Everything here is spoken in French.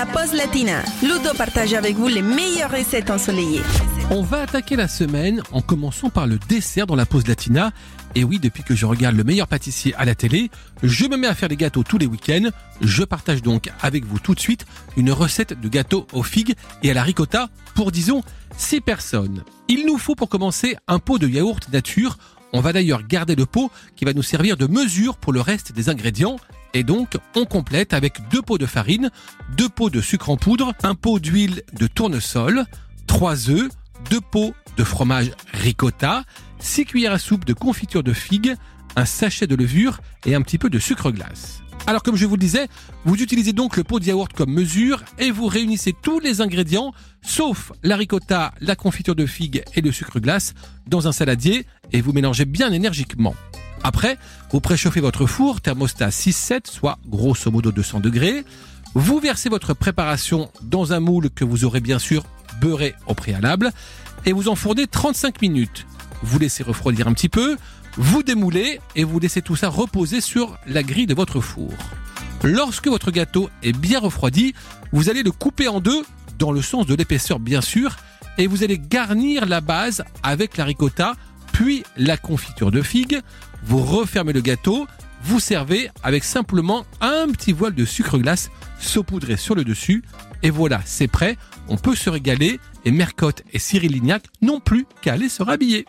la pause latina. Ludo partage avec vous les meilleures recettes ensoleillées. On va attaquer la semaine en commençant par le dessert dans la pause latina. Et oui, depuis que je regarde le meilleur pâtissier à la télé, je me mets à faire des gâteaux tous les week-ends. Je partage donc avec vous tout de suite une recette de gâteau aux figues et à la ricotta pour disons 6 personnes. Il nous faut pour commencer un pot de yaourt nature. On va d'ailleurs garder le pot qui va nous servir de mesure pour le reste des ingrédients. Et donc, on complète avec deux pots de farine, deux pots de sucre en poudre, un pot d'huile de tournesol, trois œufs, deux pots de fromage ricotta, 6 cuillères à soupe de confiture de figues, un sachet de levure et un petit peu de sucre glace. Alors comme je vous le disais, vous utilisez donc le pot de yaourt comme mesure et vous réunissez tous les ingrédients, sauf la ricotta, la confiture de figues et le sucre glace, dans un saladier et vous mélangez bien énergiquement. Après, vous préchauffez votre four, thermostat 6-7, soit grosso modo 200 degrés. Vous versez votre préparation dans un moule que vous aurez bien sûr beurré au préalable et vous enfournez 35 minutes. Vous laissez refroidir un petit peu, vous démoulez et vous laissez tout ça reposer sur la grille de votre four. Lorsque votre gâteau est bien refroidi, vous allez le couper en deux, dans le sens de l'épaisseur bien sûr, et vous allez garnir la base avec la ricotta, puis la confiture de figues. Vous refermez le gâteau, vous servez avec simplement un petit voile de sucre glace saupoudré sur le dessus. Et voilà, c'est prêt, on peut se régaler et Mercotte et Cyril Lignac n'ont plus qu'à aller se rhabiller.